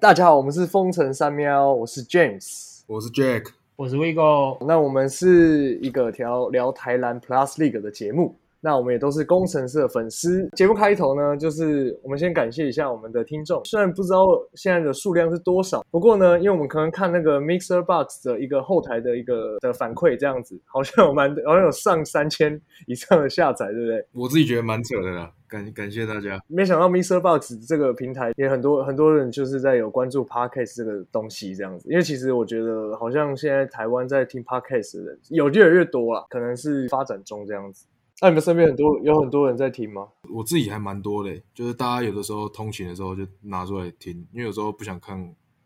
大家好，我们是风城三喵，我是 James，我是 Jack，我是 Vigo。那我们是一个聊聊台南 Plus League 的节目。那我们也都是工程师的粉丝。节目开头呢，就是我们先感谢一下我们的听众。虽然不知道现在的数量是多少，不过呢，因为我们可能看那个 Mixer Box 的一个后台的一个的反馈，这样子好像有蛮好像有上三千以上的下载，对不对？我自己觉得蛮扯的啦，感感谢大家。没想到 Mixer Box 这个平台也很多很多人就是在有关注 Podcast 这个东西这样子。因为其实我觉得好像现在台湾在听 Podcast 的人有越来越多了，可能是发展中这样子。那你们身边很多有很多人在听吗？我自己还蛮多的，就是大家有的时候通勤的时候就拿出来听，因为有时候不想看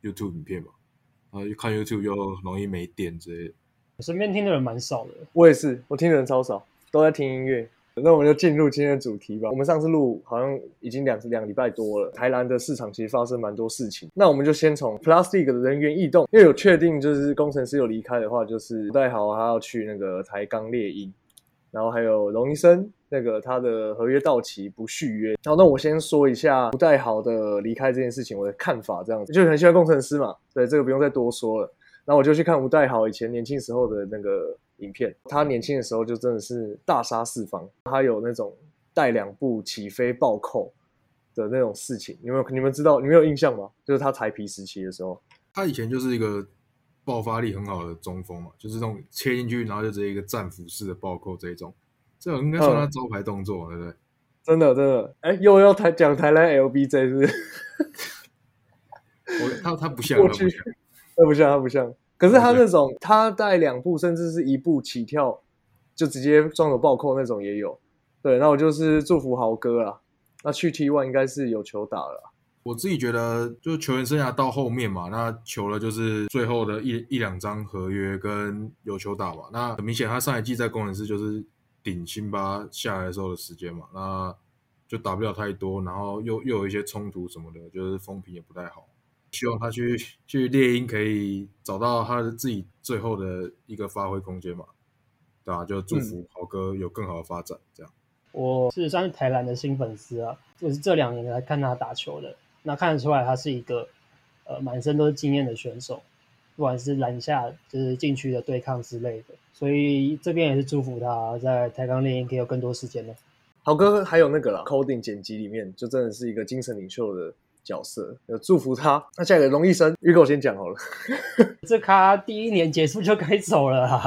YouTube 影片嘛，然后看 YouTube 又容易没电之类的。我身边听的人蛮少的，我也是，我听的人超少，都在听音乐。那我们就进入今天的主题吧。我们上次录好像已经两两礼拜多了，台南的市场其实发生蛮多事情。那我们就先从 Plastic 的人员异动，因为有确定就是工程师有离开的话，就是戴豪他要去那个台钢猎鹰。然后还有龙医生，那个他的合约到期不续约。好，那我先说一下吴代豪的离开这件事情，我的看法这样子，就很喜欢工程师嘛，对这个不用再多说了。然后我就去看吴代豪以前年轻时候的那个影片，他年轻的时候就真的是大杀四方，他有那种带两步起飞暴扣的那种事情，你们你们知道，你们有印象吗？就是他才皮时期的时候，他以前就是一个。爆发力很好的中锋嘛，就是这种切进去，然后就直接一个战斧式的暴扣这种，这种应该算他招牌动作，对不对？真的真的，哎，又要台讲台湾 LBJ 是不是？我他他不像，他不像。他不像，可是他那种他带两步甚至是一步起跳就直接双手暴扣那种也有，对，那我就是祝福豪哥啦，那去 T One 应该是有球打了。我自己觉得，就球员生涯到后面嘛，那求了就是最后的一一两张合约跟有球打吧。那很明显，他上一季在工程师就是顶辛巴下来的时候的时间嘛，那就打不了太多，然后又又有一些冲突什么的，就是风评也不太好。希望他去去猎鹰可以找到他的自己最后的一个发挥空间嘛，对吧？就祝福豪哥有更好的发展。这样，我是算是台篮的新粉丝啊，就是这两年来看他打球的。那看得出来，他是一个呃满身都是经验的选手，不管是篮下就是禁区的对抗之类的，所以这边也是祝福他在台钢猎鹰可以有更多时间的。豪哥还有那个啦，coding 剪辑里面就真的是一个精神领袖的角色，有祝福他。那下一个龙医生，预我先讲好了，这咖第一年结束就该走了，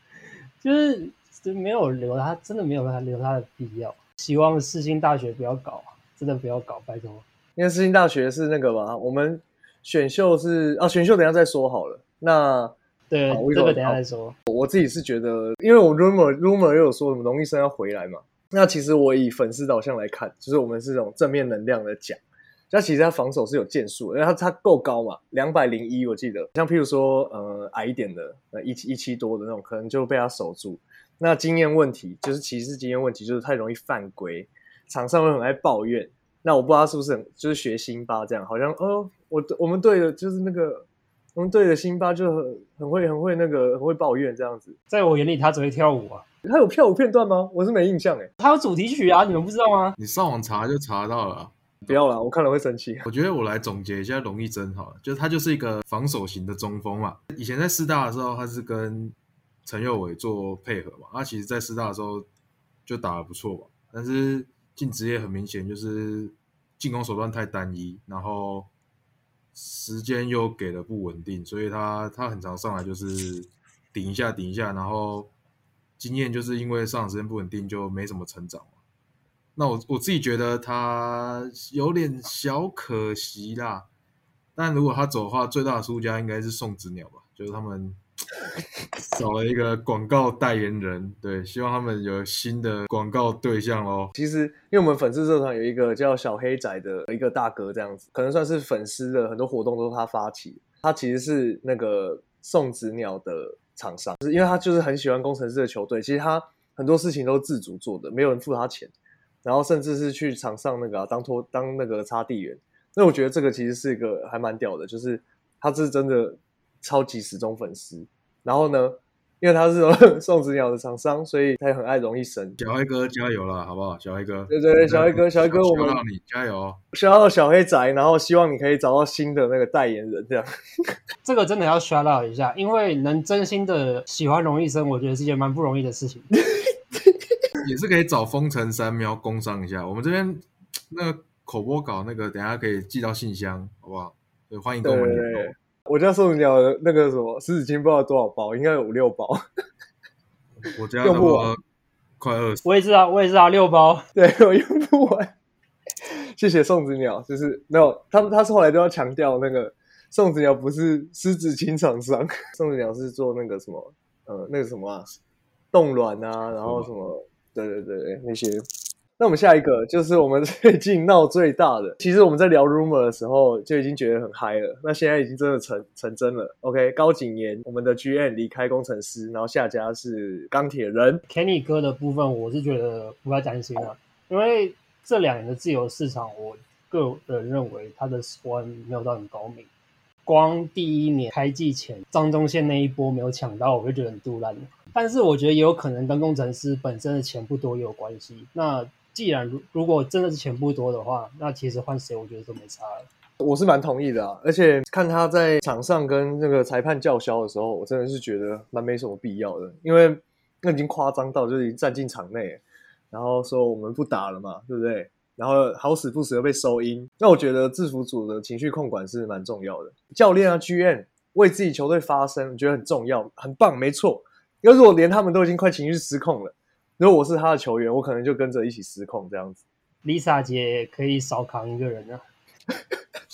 就是就没有留他，真的没有他留他的必要。希望世新大学不要搞，真的不要搞，拜托。因为世新大学是那个嘛，我们选秀是啊，选秀等下再说好了。那对，这个等下再说。我自己是觉得，因为我 rumor rumor 又有说什么龙医生要回来嘛。那其实我以粉丝导向来看，就是我们是这种正面能量的讲。那其实他防守是有建树，因为他他够高嘛，两百零一我记得。像譬如说呃矮一点的，呃一七一七多的那种，可能就被他守住。那经验问题就是骑士经验问题，就是太容易犯规，场上会很爱抱怨。那我不知道是不是很就是学辛巴这样，好像哦，我我们队的就是那个我们队的辛巴就很很会很会那个很会抱怨这样子。在我眼里，他只会跳舞啊。他有跳舞片段吗？我是没印象哎。他有主题曲啊，你们不知道吗？你上网查就查到了。不要了，我看了会生气。我觉得我来总结一下龙一真好了，就他就是一个防守型的中锋嘛。以前在师大的时候，他是跟陈佑伟做配合嘛。他其实在师大的时候就打的不错嘛，但是。进职业很明显就是进攻手段太单一，然后时间又给的不稳定，所以他他很常上来就是顶一下顶一下，然后经验就是因为上场时间不稳定就没什么成长那我我自己觉得他有点小可惜啦，但如果他走的话，最大的输家应该是宋子鸟吧，就是他们。找了一个广告代言人，对，希望他们有新的广告对象哦。其实，因为我们粉丝社团有一个叫小黑仔的一个大哥，这样子，可能算是粉丝的很多活动都是他发起。他其实是那个送子鸟的厂商，是因为他就是很喜欢工程师的球队，其实他很多事情都是自主做的，没有人付他钱，然后甚至是去场上那个当拖当那个擦地员。那我觉得这个其实是一个还蛮屌的，就是他是真的超级死忠粉丝。然后呢，因为他是 送子鸟的厂商，所以他也很爱荣毅生。小黑哥加油了，好不好？小黑哥，对对对，小黑哥，小黑哥，我们让你加油，需要小黑仔，然后希望你可以找到新的那个代言人，这样。这个真的要 shout out 一下，因为能真心的喜欢荣毅生，我觉得是件蛮不容易的事情。也是可以找风城三喵工商一下，我们这边那个口播稿那个，等下可以寄到信箱，好不好？对，欢迎跟我们联络。我家送子鸟的那个什么湿纸巾，不知道多少包，应该有五六包。我家用不完，快二十。我也是啊，我也是啊六包，对我用不完。谢谢送子鸟，就是没有他们，他是后来都要强调那个送子鸟不是湿纸巾厂商，送子鸟是做那个什么呃那个什么啊冻卵啊，然后什么对对对对那些。那我们下一个就是我们 最近闹最大的。其实我们在聊 rumor 的时候就已经觉得很嗨了。那现在已经真的成成真了。OK，高景言我们的 GM 离开工程师，然后下家是钢铁人。Kenny 哥的部分，我是觉得不要担心了，因为这两年的自由市场，我个人认为它的关没有到很高明。光第一年开季前张忠宪那一波没有抢到，我就觉得很杜烂。但是我觉得也有可能跟工程师本身的钱不多也有关系。那既然如如果真的是钱不多的话，那其实换谁我觉得都没差。我是蛮同意的啊，而且看他在场上跟那个裁判叫嚣的时候，我真的是觉得蛮没什么必要的，因为那已经夸张到就是已经站进场内，然后说我们不打了嘛，对不对？然后好死不死又被收音，那我觉得制服组的情绪控管是蛮重要的。教练啊，GM 为自己球队发声，我觉得很重要，很棒，没错。要是我连他们都已经快情绪失控了。如果我是他的球员，我可能就跟着一起失控这样子。Lisa 姐可以少扛一个人啊，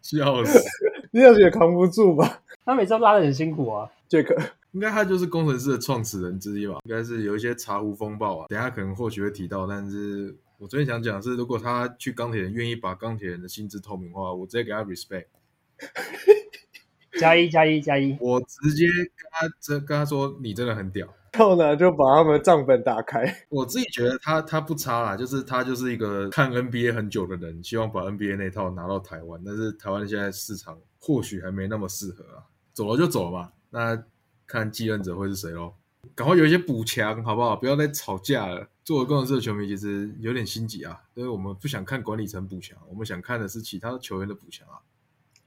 笑死！Lisa 姐扛不住吧？他每次都拉的很辛苦啊。杰克应该他就是工程师的创始人之一吧？应该是有一些茶壶风暴啊，等下可能或许会提到。但是我昨天想讲是，如果他去钢铁人，愿意把钢铁人的薪资透明化，我直接给他 respect，加一加一加一，我直接跟他这跟他说，你真的很屌。后呢，就把他们账本打开。我自己觉得他他不差啦，就是他就是一个看 NBA 很久的人，希望把 NBA 那套拿到台湾。但是台湾现在市场或许还没那么适合啊，走了就走了吧。那看继任者会是谁喽？赶快有一些补强好不好？不要再吵架了。作为工程师的球迷，其实有点心急啊，因为我们不想看管理层补强，我们想看的是其他球员的补强啊。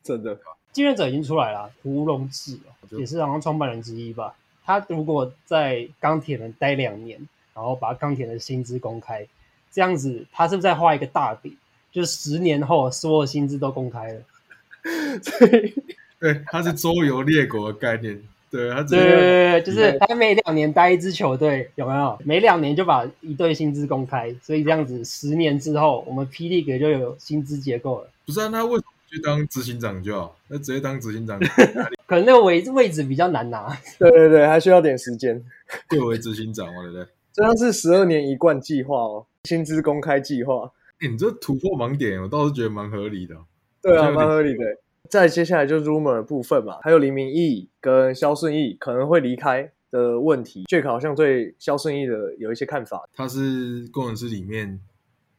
真的，继任者已经出来了，胡龙志也是好像创办人之一吧。他如果在钢铁人待两年，然后把钢铁的薪资公开，这样子，他是不是在画一个大饼？就是十年后所有薪资都公开了。对，对，他是周游列国的概念。对，他对对对，就是他每两年待一支球队，有没有？每两年就把一队薪资公开，所以这样子十年之后，我们霹雳哥就有薪资结构了。不是啊，那为什么去当执行长就好？那直接当执行长。可能那个位位置比较难拿，对对对，还需要点时间。作为执行长嘛，对不对？这样是十二年一贯计划哦，薪资公开计划。你这突破盲点，我倒是觉得蛮合理的。对啊，蛮合理的。再接下来就是 rumor 部分嘛，还有黎明义跟肖顺义可能会离开的问题。Jack 好像对肖顺义的有一些看法，他是工程师里面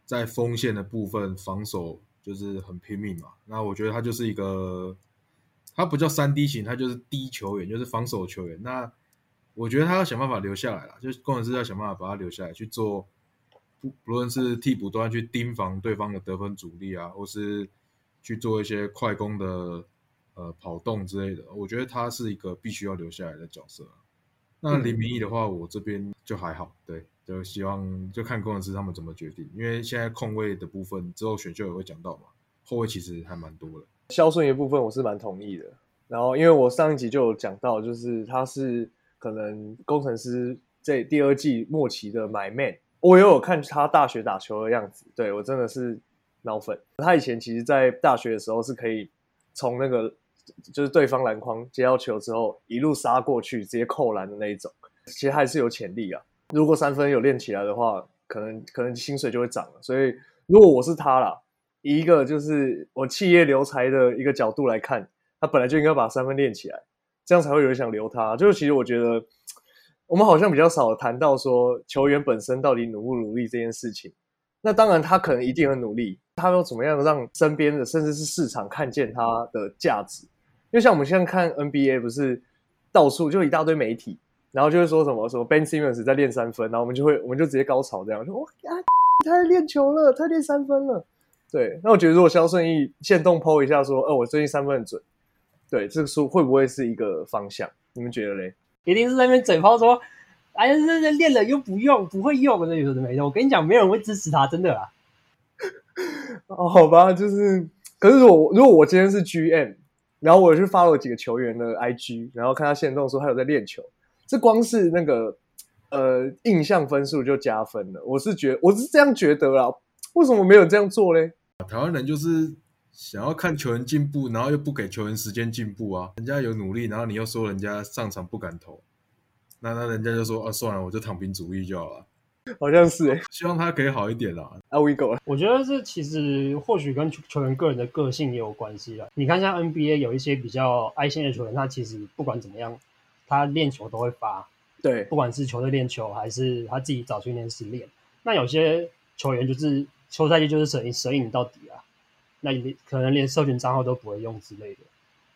在锋线的部分防守就是很拼命嘛。那我觉得他就是一个。他不叫三 D 型，他就是低球员，就是防守球员。那我觉得他要想办法留下来了，就是工程师要想办法把他留下来去做，不不论是替补端去盯防对方的得分主力啊，或是去做一些快攻的呃跑动之类的。我觉得他是一个必须要留下来的角色。那林明义的话，我这边就还好，对，就希望就看工程师他们怎么决定，因为现在控卫的部分之后选秀也会讲到嘛，后卫其实还蛮多的。肖顺的部分我是蛮同意的，然后因为我上一集就有讲到，就是他是可能工程师这第二季末期的买 man，我也有看他大学打球的样子，对我真的是脑粉。他以前其实，在大学的时候是可以从那个就是对方篮筐接到球之后，一路杀过去直接扣篮的那一种，其实还是有潜力啊。如果三分有练起来的话，可能可能薪水就会涨了。所以如果我是他啦。以一个就是我企业留才的一个角度来看，他本来就应该把三分练起来，这样才会有人想留他。就是其实我觉得，我们好像比较少谈到说球员本身到底努不努力这件事情。那当然他可能一定很努力，他要怎么样让身边的甚至是市场看见他的价值？因为像我们现在看 NBA，不是到处就一大堆媒体，然后就会说什么什么 Ben Simmons 在练三分，然后我们就会我们就直接高潮这样，说哇啊，他在练球了，他练三分了。对，那我觉得如果肖顺义现动 PO 一下说，哦，我最近三分很准，对，这个书会不会是一个方向？你们觉得嘞？一定是在那边嘴炮说，哎呀，这这练了又不用，不会用，那有的没用。我跟你讲，没有人会支持他，真的啦。哦，好吧，就是，可是我如果我今天是 GM，然后我去发了几个球员的 IG，然后看他现动说他有在练球，这光是那个呃印象分数就加分了。我是觉我是这样觉得啦，为什么没有这样做嘞？台湾人就是想要看球员进步，然后又不给球员时间进步啊。人家有努力，然后你又说人家上场不敢投，那那人家就说啊，算了，我就躺平主义就好了。好像是哎、希望他可以好一点啦。啊，We go 我觉得这其实或许跟球球员个人的个性也有关系啦。你看，像 NBA 有一些比较爱心的球员，他其实不管怎么样，他练球都会发，对不管是球队练球还是他自己找训练室练。那有些球员就是休赛季就是神隐神隐到底啊，那你可能连社群账号都不会用之类的。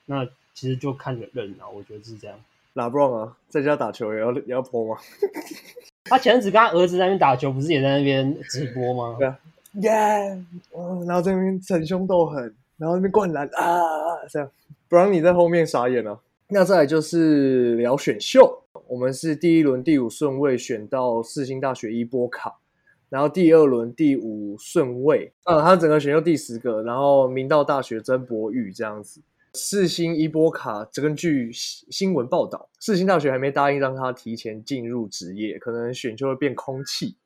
那其实就看人啊，我觉得是这样。拉布朗啊，在家打球也要也要 PO 吗？他前阵子跟他儿子在那边打球，不是也在那边直播吗？对啊耶！哦，然后在那边逞凶斗狠，然后那边灌篮啊，这样不让你在后面傻眼啊。那再来就是聊选秀，我们是第一轮第五顺位选到世新大学伊波卡，然后第二轮第五顺位，呃，他整个选秀第十个，然后明道大学曾博宇这样子。世新伊波卡，根据新新闻报道，世新大学还没答应让他提前进入职业，可能选秀会变空气。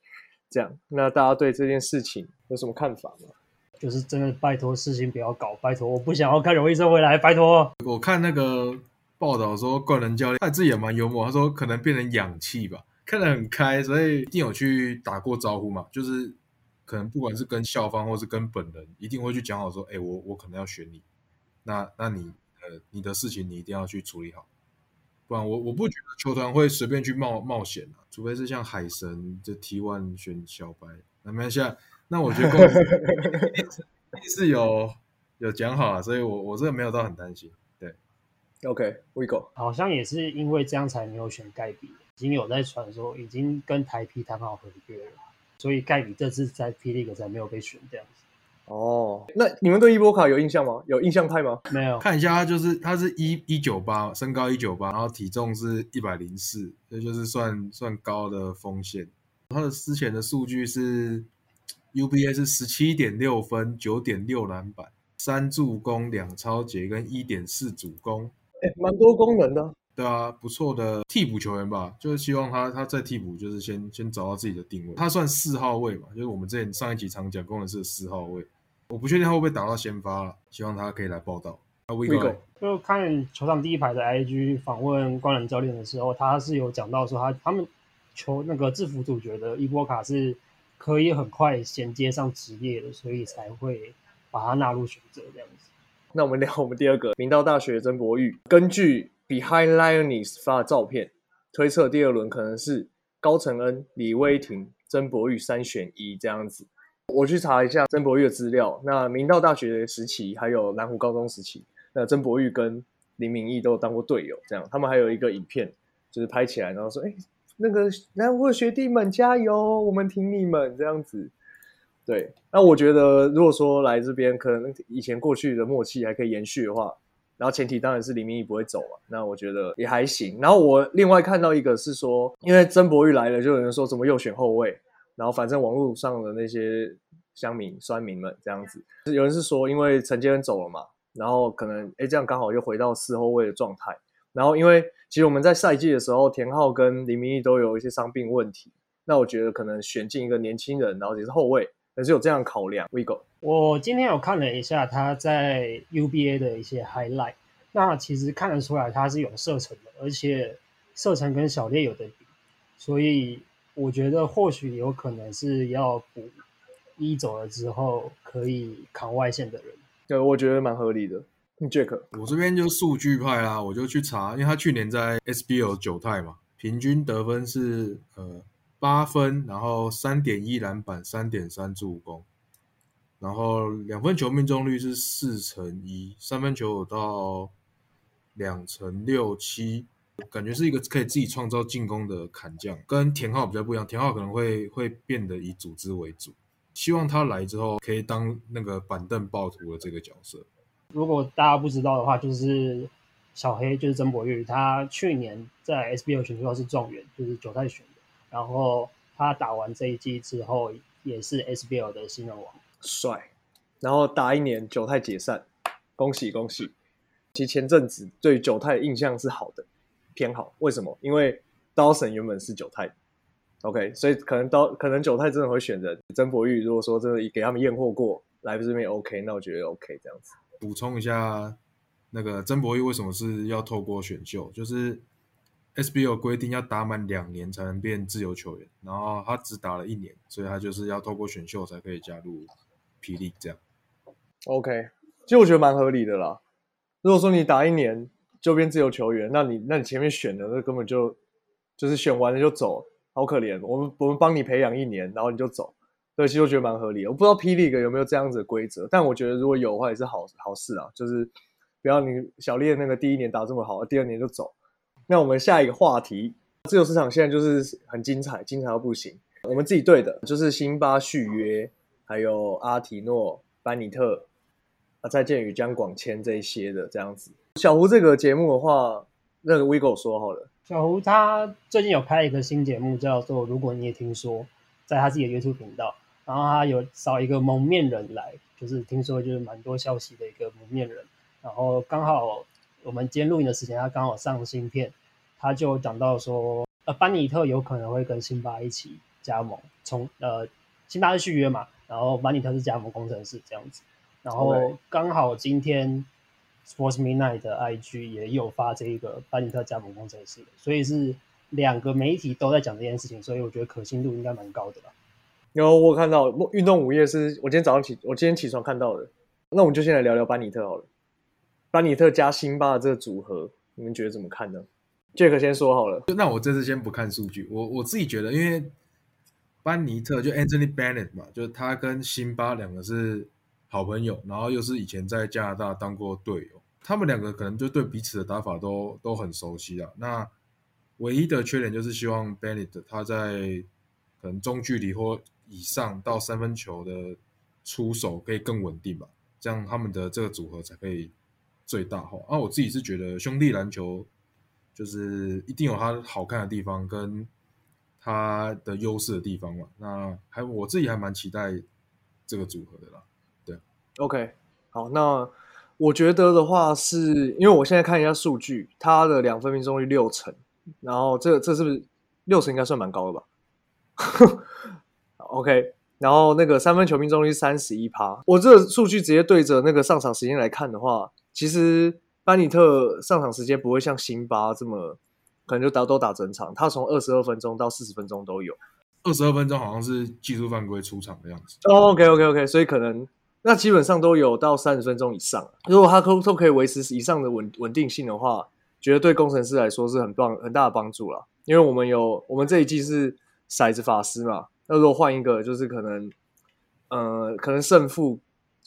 这样，那大家对这件事情有什么看法吗？就是真的拜托事情不要搞，拜托，我不想要看荣医生回来，拜托。我看那个报道说，冠人教练他自己也蛮幽默，他说可能变成氧气吧，看得很开，所以一定有去打过招呼嘛，就是可能不管是跟校方或是跟本人，一定会去讲好说，哎、我我可能要选你，那那你呃你的事情你一定要去处理好，不然我我不觉得球团会随便去冒冒险啊，除非是像海神这 T one 选小白，那没关系啊，那我觉得公司 一定是有有讲好啊，所以我我这个没有到很担心。OK，We、go。好像也是因为这样才没有选盖比，已经有在传说已经跟台皮谈好合约了，所以盖比这次在 P League 才没有被选这样子。哦，那你们对伊波卡有印象吗？有印象派吗？没有，看一下，他就是他是一一九八，身高一九八，然后体重是一百零四，这就是算算高的锋线。他的之前的数据是 UBA 是十七点六分，九点六篮板，三助攻，两超截跟一点四主攻。哎，蛮多功能的。对啊，不错的替补球员吧，就是希望他他在替补就是先先找到自己的定位。他算四号位嘛，就是我们之前上一集常讲工程师的四号位。我不确定他会不会打到先发了，希望他可以来报道。那 We We go，go 就看球场第一排的 IG 访问官人教练的时候，他是有讲到说他他们球那个制服组觉得伊波卡是可以很快衔接上职业的，所以才会把他纳入选择这样子。那我们聊我们第二个，明道大学曾博玉，根据 Behind liones 发的照片，推测第二轮可能是高承恩、李威霆、曾博玉三选一这样子。我去查一下曾博玉的资料，那明道大学时期还有南湖高中时期，那曾博玉跟林明义都当过队友，这样他们还有一个影片，就是拍起来，然后说：“哎，那个南湖的学弟们加油，我们挺你们。”这样子。对，那我觉得如果说来这边，可能以前过去的默契还可以延续的话，然后前提当然是林明义不会走嘛，那我觉得也还行。然后我另外看到一个是说，因为曾博玉来了，就有人说怎么又选后卫，然后反正网络上的那些乡民、酸民们这样子，有人是说因为陈杰恩走了嘛，然后可能哎这样刚好又回到四后卫的状态。然后因为其实我们在赛季的时候，田浩跟林明义都有一些伤病问题，那我觉得可能选进一个年轻人，然后也是后卫。也是有这样考量。We go，我今天有看了一下他在 UBA 的一些 highlight，那其实看得出来他是有射程的，而且射程跟小烈有的比，所以我觉得或许有可能是要补一走了之后可以扛外线的人。对，我觉得蛮合理的。Jack，我这边就数据派啦，我就去查，因为他去年在 SBL 九泰嘛，平均得分是呃八分，然后三点一篮板，三点三助攻，然后两分球命中率是四成一，三分球有到两成六七，感觉是一个可以自己创造进攻的砍将，跟田浩比较不一样。田浩可能会会变得以组织为主，希望他来之后可以当那个板凳暴徒的这个角色。如果大家不知道的话，就是小黑就是曾博玉，他去年在 SBL 选秀是状元，就是九代选的。然后他打完这一季之后，也是 SBL 的新人王，帅。然后打一年九泰解散，恭喜恭喜！其实前阵子对九泰印象是好的，偏好。为什么？因为刀神原本是九泰，OK，所以可能刀可能九泰真的会选择曾博玉。如果说真的给他们验货过来这边 OK，那我觉得 OK 这样子。补充一下，那个曾博玉为什么是要透过选秀？就是 SBL 规定要打满两年才能变自由球员，然后他只打了一年，所以他就是要透过选秀才可以加入霹雳这样。OK，其实我觉得蛮合理的啦。如果说你打一年就变自由球员，那你那你前面选的那根本就就是选完了就走，好可怜。我们我们帮你培养一年，然后你就走，对，其实我觉得蛮合理。我不知道霹雳有没有这样子的规则，但我觉得如果有的话也是好好事啊。就是不要你小烈那个第一年打这么好，第二年就走。那我们下一个话题，自由市场现在就是很精彩，精彩到不行。我们自己对的就是辛巴续约，还有阿提诺、班尼特。啊，再见与江广谦这一些的这样子。小胡这个节目的话，那个 Vigo 说好了。小胡他最近有开一个新节目，叫做《如果你也听说》，在他自己的 YouTube 频道。然后他有找一个蒙面人来，就是听说就是蛮多消息的一个蒙面人。然后刚好我们今天录影的时间，他刚好上新片，他就讲到说，呃，班尼特有可能会跟辛巴一起加盟，从呃辛巴是续约嘛，然后班尼特是加盟工程师这样子。然后刚好今天 Sports Midnight 的 IG 也有发这一个班尼特加盟工程师，所以是两个媒体都在讲这件事情，所以我觉得可信度应该蛮高的吧。有我看到运动午夜是我今天早上起，我今天起床看到的。那我们就先来聊聊班尼特好了。班尼特加辛巴的这个组合，你们觉得怎么看呢这个先说好了。那我这次先不看数据，我我自己觉得，因为班尼特就 Anthony Bennett 嘛，就是他跟辛巴两个是。好朋友，然后又是以前在加拿大当过队友，他们两个可能就对彼此的打法都都很熟悉啊。那唯一的缺点就是希望 Bennett 他在可能中距离或以上到三分球的出手可以更稳定吧，这样他们的这个组合才可以最大化。啊，我自己是觉得兄弟篮球就是一定有它好看的地方跟它的优势的地方嘛。那还我自己还蛮期待这个组合的啦。对 OK，好，那我觉得的话，是因为我现在看一下数据，他的两分命中率六成，然后这这是不是六成应该算蛮高的吧？OK，然后那个三分球命中率三十一趴，我这个数据直接对着那个上场时间来看的话，其实班尼特上场时间不会像辛巴这么可能就打都打整场，他从二十二分钟到四十分钟都有，二十二分钟好像是技术犯规出场的样子。哦，OK OK OK，所以可能。那基本上都有到三十分钟以上。如果他都都可以维持以上的稳稳定性的话，觉得对工程师来说是很棒很大的帮助了。因为我们有我们这一季是骰子法师嘛，那如果换一个，就是可能，呃，可能胜负，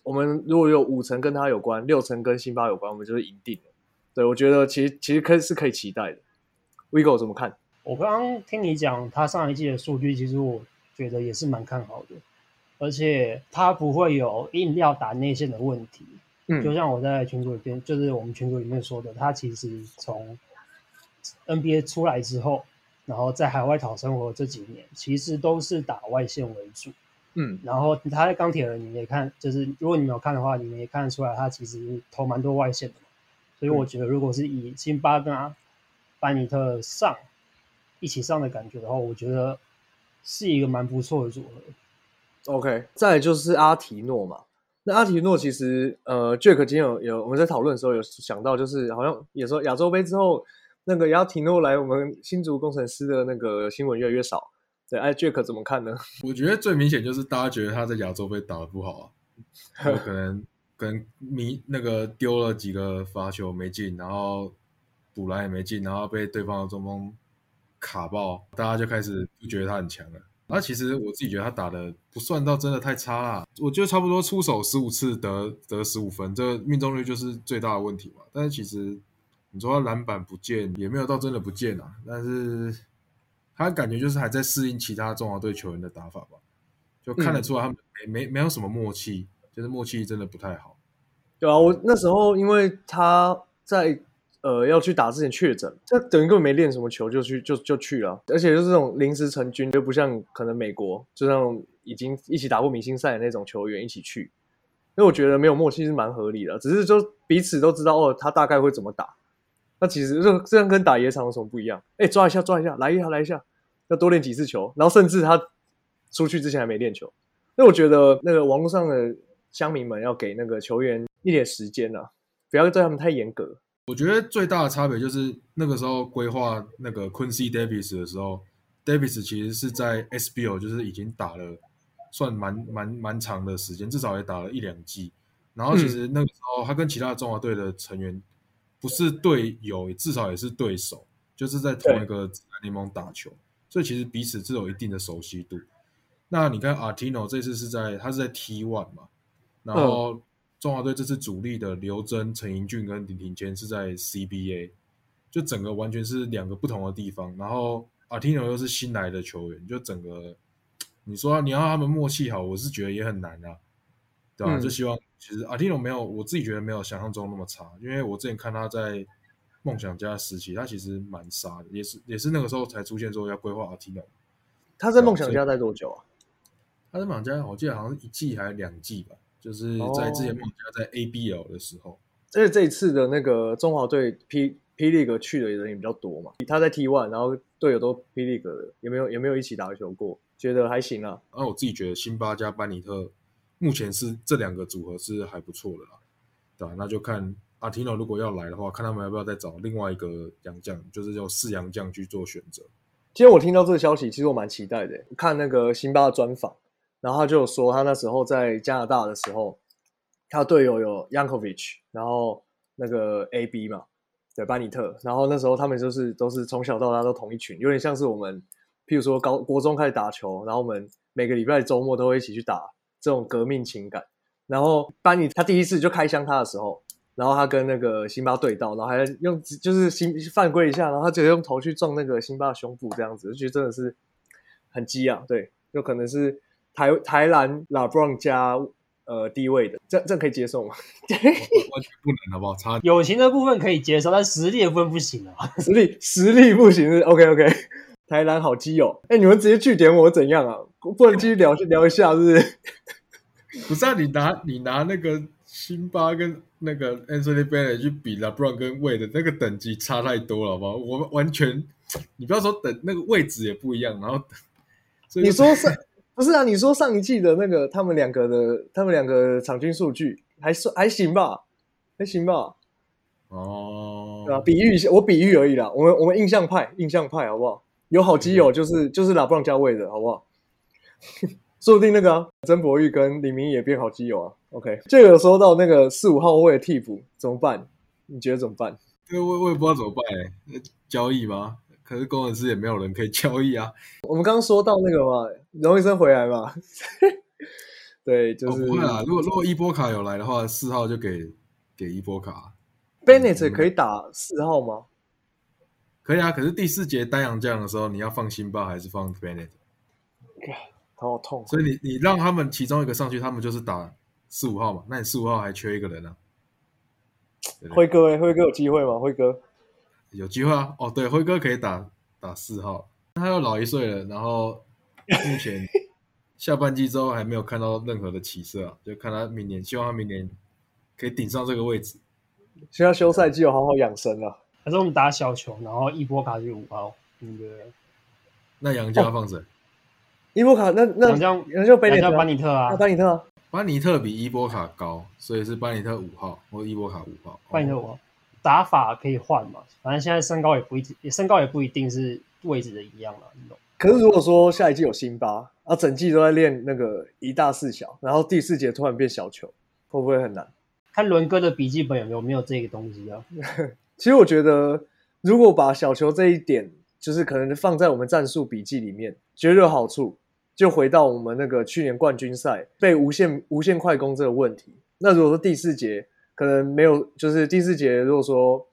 我们如果有五成跟他有关，六成跟辛巴有关，我们就是赢定了。对我觉得其实其实可以是可以期待的。Vigo 怎么看？我刚刚听你讲他上一季的数据，其实我觉得也是蛮看好的。而且他不会有硬要打内线的问题，嗯，就像我在群组里边，就是我们群组里面说的，他其实从 NBA 出来之后，然后在海外讨生活这几年，其实都是打外线为主，嗯，然后他在钢铁人，你们也看，就是如果你没有看的话，你们也看得出来，他其实投蛮多外线的，所以我觉得如果是以辛巴跟班尼特上一起上的感觉的话，我觉得是一个蛮不错的组合。OK，再就是阿提诺嘛。那阿提诺其实，呃，Jack 今天有有我们在讨论的时候有想到，就是好像也说亚洲杯之后，那个阿提诺来我们新竹工程师的那个新闻越来越少。对，哎，Jack 怎么看呢？我觉得最明显就是大家觉得他在亚洲被打的不好啊，有可能跟迷那个丢了几个罚球没进，然后补篮也没进，然后被对方的中锋卡爆，大家就开始不觉得他很强了。那其实我自己觉得他打的不算到真的太差啦，我觉得差不多出手十五次得得十五分，这命中率就是最大的问题嘛。但是其实你说他篮板不见，也没有到真的不见啊，但是他感觉就是还在适应其他中华队球员的打法吧，就看得出来他们没没没有什么默契，就是默契真的不太好。对啊，我那时候因为他在呃要去打之前确诊，他等于根本没练什么球就去就就去了，而且就是这种临时成军，就不像可能美国就像已经一起打过明星赛的那种球员一起去，因为我觉得没有默契是蛮合理的，只是就彼此都知道哦，他大概会怎么打。那其实这这样跟打野场有什么不一样？哎，抓一下抓一下，来一下来一下，要多练几次球，然后甚至他出去之前还没练球。那我觉得那个网络上的乡民们要给那个球员一点时间啊，不要对他们太严格。我觉得最大的差别就是那个时候规划那个 Quincy Davis 的时候，Davis 其实是在 SBO 就是已经打了算蛮蛮蛮长的时间，至少也打了一两季。然后其实那个时候他跟其他中华队的成员。不是队友，至少也是对手，就是在同一个联盟打球，所以其实彼此是有一定的熟悉度。那你看阿 Tino 这次是在他是在 T One 嘛，然后中华队这次主力的刘真、陈盈俊跟林庭坚是在 CBA，就整个完全是两个不同的地方。然后阿 Tino 又是新来的球员，就整个你说你要他们默契好，我是觉得也很难啊，对吧？就希望。其实阿提诺没有，我自己觉得没有想象中那么差，因为我之前看他在梦想家时期，他其实蛮傻的，也是也是那个时候才出现说要规划阿提诺。他在梦想家待多久啊？他在梦想家，我记得好像一季还是两季吧，就是在之前梦想家在 ABL 的时候。而且这一次的那个中华队 P P League 去的人也比较多嘛，他在 T One，然后队友都 P League 的，有没有有没有一起打球过？觉得还行啊。然后我自己觉得辛巴加班尼特。目前是这两个组合是还不错的啦，对吧？那就看阿提诺如果要来的话，看他们要不要再找另外一个洋将，就是叫四洋将去做选择。其实我听到这个消息，其实我蛮期待的。看那个辛巴的专访，然后他就有说，他那时候在加拿大的时候，他队友有 Yankovic，然后那个 AB 嘛，对班尼特，然后那时候他们就是都是从小到大都同一群，有点像是我们，譬如说高国中开始打球，然后我们每个礼拜周末都会一起去打。这种革命情感，然后班尼他第一次就开枪他的时候，然后他跟那个辛巴对到，然后还用就是辛犯规一下，然后他直接用头去撞那个辛巴的胸部，这样子就觉得真的是很激啊！对，有可能是台台篮拉布朗加呃低位的，这这可以接受吗？完全不能，好不好？差友情的部分可以接受，但实力的部分不行啊！实力实力不行是 OK OK。台篮好基友，哎，你们直接据点我怎样啊？不能继续聊聊一下，是不是？不是啊，你拿你拿那个辛巴跟那个 Anthony Bennett 去比，LeBron 跟 Wade 那个等级差太多了，好不好？我们完全，你不要说等那个位置也不一样，然后 你说上不是啊？你说上一季的那个他们两个的，他们两个场均数据还算还行吧？还行吧？哦，对吧？比喻一下，我比喻而已啦。我们我们印象派，印象派，好不好？有好基友，就是就是拉布朗加位的好不好？说不定那个曾博玉跟李明也变好基友啊。OK，就有说到那个四五号位的替补怎么办？你觉得怎么办？这个我我也不知道怎么办哎，交易吗？可是工程师也没有人可以交易啊。我们刚刚说到那个嘛，荣医生回来嘛，对，就是不会啊。如果如果伊波卡有来的话，四号就给给伊波卡。Bennett 可以打四号吗？可以啊，可是第四节丹阳将的时候，你要放辛巴还是放 Bennett？头好痛。所以你你让他们其中一个上去，他们就是打四五号嘛。那你四五号还缺一个人啊？辉哥哎，辉哥有机会吗？辉哥有机会啊。哦，对，辉哥可以打打四号，他又老一岁了，然后目前下半季之后还没有看到任何的起色啊，就看他明年，希望他明年可以顶上这个位置。现在休赛季有好好养生啊。还是我们打小球，然后一波卡去五号，那个那杨家放谁？伊波卡那那杨将杨将贝班尼特啊，班尼特，班尼特比伊波卡高，所以是班尼特五号或伊波卡五号。班尼特五号打法可以换嘛？反正现在身高也不一定，身高也不一定是位置的一样了，你懂？可是如果说下一季有辛巴，啊，整季都在练那个一大四小，然后第四节突然变小球，会不会很难？看伦哥的笔记本有没有没有这个东西啊？其实我觉得，如果把小球这一点，就是可能放在我们战术笔记里面，绝对有好处。就回到我们那个去年冠军赛被无限无限快攻这个问题。那如果说第四节可能没有，就是第四节如果说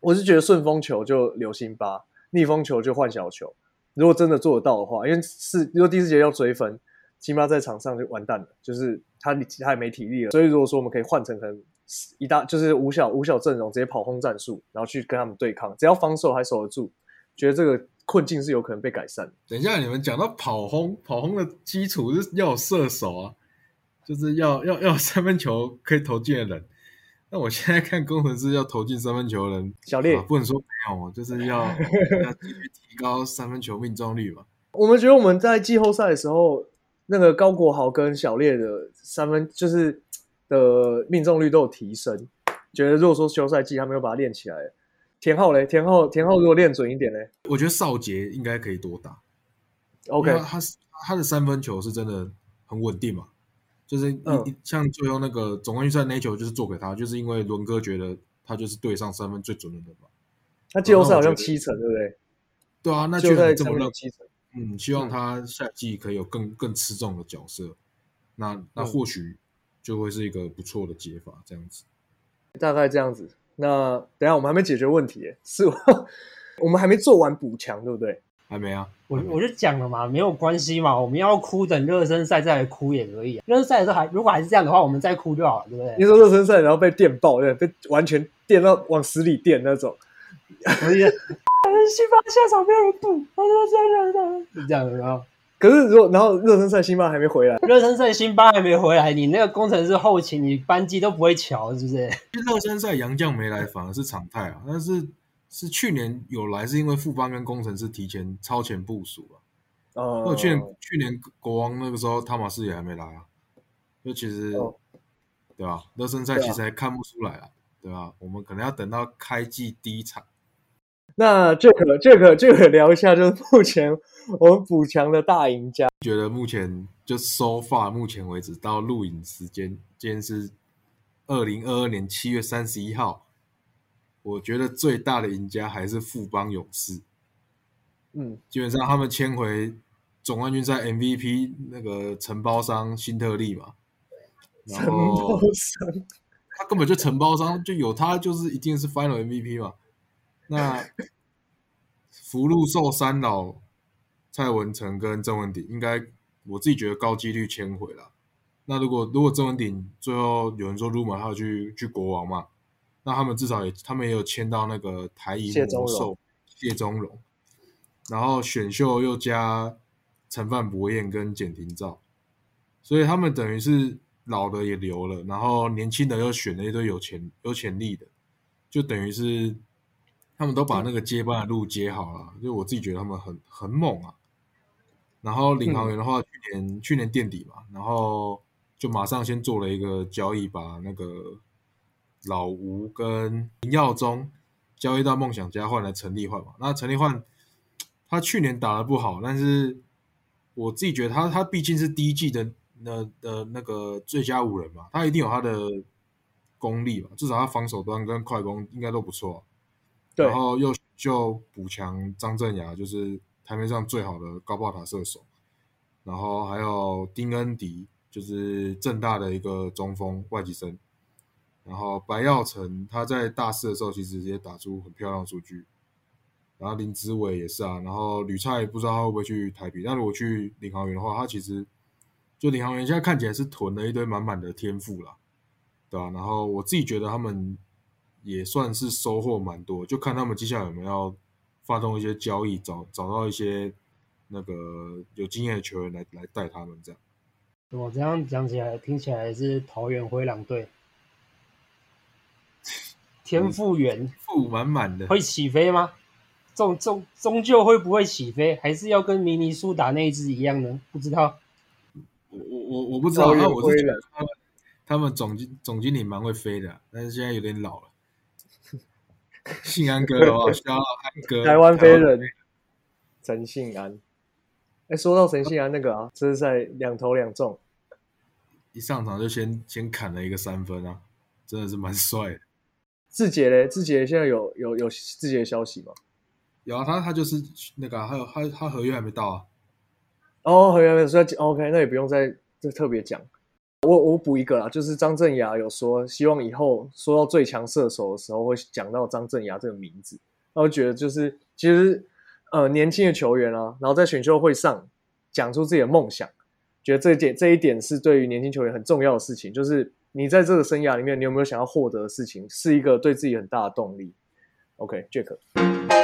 我是觉得顺风球就留辛巴，逆风球就换小球。如果真的做得到的话，因为是如果第四节要追分，辛巴在场上就完蛋了，就是他他也没体力了。所以如果说我们可以换成可能一大就是五小五小阵容，直接跑轰战术，然后去跟他们对抗，只要防守还守得住，觉得这个困境是有可能被改善。等一下，你们讲到跑轰，跑轰的基础是要有射手啊，就是要要要三分球可以投进的人。那我现在看工程师要投进三分球的人，小烈啊不能说没有，就是要 要提高三分球命中率嘛。我们觉得我们在季后赛的时候，那个高国豪跟小烈的三分就是的命中率都有提升。觉得如果说休赛季他们又把它练起来，田浩嘞，田浩田浩如果练准一点嘞。我觉得少杰应该可以多打，OK，他是他的三分球是真的很稳定嘛，就是一、嗯。像最后那个总冠军赛那一球就是做给他，就是因为伦哥觉得他就是对上三分最准的人嘛。他季后赛好像七成，对不对？对啊，那季后赛确实这么认三分有，七成，嗯，希望他下季可以有更更吃重的角色，那那嗯。或许就会是一个不错的解法，这样子。大概这样子。那等一下我们还没解决问题耶，是我们还没做完补强，对不对？还没啊？我我就讲了嘛，没有关系嘛，我们要哭等热身赛再来哭也可以、啊。热身赛的时候还如果还是这样的话，我们再哭就好了，对不对你对？说热身赛然后被电爆，对，被完全电到往死里电那种，我就觉得，辛巴下场没有人补，他说这样是这样，然后可是如果然后热身赛辛巴还没回来，热身赛辛巴还没回来，你那个工程师后勤，你班机都不会瞧，是不是？热身赛杨将没来反而是常态啊，但是是去年有来是因为富邦跟工程师提前超前部署了、呃或者去年去年国王那个时候汤马斯也还没来啊，就其实、哦对吧？热身赛其实还看不出来啊，对吧？我们可能要等到开季第一场。那这个这个这个聊一下，就是目前我们补强的大赢家，觉得目前就 so far 目前为止到录影时间，今天是二零二二年七月三十一号。我觉得最大的赢家还是富邦勇士，嗯，基本上他们签回总冠军赛 MVP 那个承包商新特利嘛，然承后包商，他根本就承包商，就有他就是一定是 Final MVP 嘛。那福禄寿三老、蔡文成跟郑文鼎，应该我自己觉得高几率签回了。那如果如果郑文鼎最后有人说 rumor 他要去去国王嘛，那他们至少也他们也有签到那个台银谢宗荣。魔兽谢宗荣，然后选秀又加陈范博彦跟简廷照，所以他们等于是老的也留了，然后年轻的又选了一堆有潜有潜力的，就等于是他们都把那个接班的路接好了。就我自己觉得他们很很猛啊。然后领航员的话，去年去年垫底嘛，然后就马上先做了一个交易，把那个老吴跟林耀宗交易到梦想家，换来陈立焕嘛。那陈立焕他去年打的不好，但是我自己觉得他他毕竟是第一季的那的那个最佳五人嘛，他一定有他的功力嘛，至少他防守端跟快攻应该都不错。对然，后又就补强张镇雅，就是台面上最好的高爆塔射手，然后还有丁恩迪，就是正大的一个中锋外籍生，然后白耀成他在大四的时候其实也打出很漂亮的数据，然后林子伟也是啊，然后吕菜不知道他会不会去台北，但如果去领航员的话，他其实就领航员现在看起来是囤了一堆满满的天赋啦，对吧、然后我自己觉得他们也算是收获蛮多，就看他们接下来有没有要发动一些交易，找找到一些那个有经验的球员来来带他们这样。我这样讲起来，听起来是桃园灰狼队，天赋园富满满的，会起飞吗？终终终究会不会起飞？还是要跟明尼苏达那一支一样呢？不知道。我我我我不知道，那我是觉他们他们总经总经理蛮会飞的啊，但是现在有点老了。信安哥的话，需要安哥，台湾飞人陈信安。哎，说到陈信安那个啊，这是在两投两中，一上场就先先砍了一个三分啊，真的是蛮帅的。志杰嘞，志杰现在有有有志杰的消息吗？有啊，他他就是那个啊、还有他他合约还没到啊。哦，合约没有，所以 OK，那也不用再再特别讲。我我补一个啦，就是张镇雅有说，希望以后说到最强射手的时候，会讲到张镇雅这个名字。那我觉得就是其实呃年轻的球员啊，然后在选秀会上讲出自己的梦想，觉得这点这一点是对于年轻球员很重要的事情，就是你在这个生涯里面，你有没有想要获得的事情，是一个对自己很大的动力。OK，Jack。